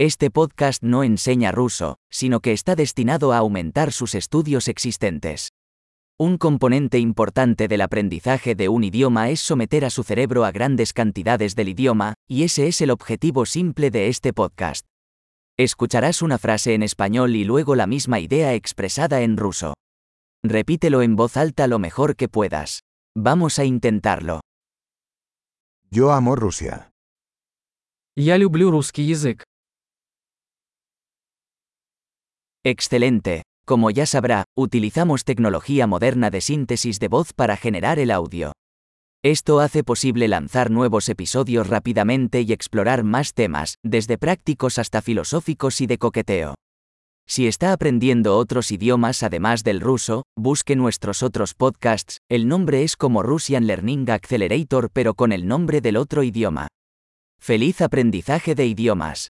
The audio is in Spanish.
Este podcast no enseña ruso, sino que está destinado a aumentar sus estudios existentes. Un componente importante del aprendizaje de un idioma es someter a su cerebro a grandes cantidades del idioma, y ese es el objetivo simple de este podcast. Escucharás una frase en español y luego la misma idea expresada en ruso. Repítelo en voz alta lo mejor que puedas. Vamos a intentarlo. Yo amo Rusia. Я люблю русский язык. Excelente. Como ya sabrá, utilizamos tecnología moderna de síntesis de voz para generar el audio. Esto hace posible lanzar nuevos episodios rápidamente y explorar más temas, desde prácticos hasta filosóficos y de coqueteo. Si está aprendiendo otros idiomas además del ruso, busque nuestros otros podcasts, el nombre es como Russian Learning Accelerator pero con el nombre del otro idioma. ¡Feliz aprendizaje de idiomas!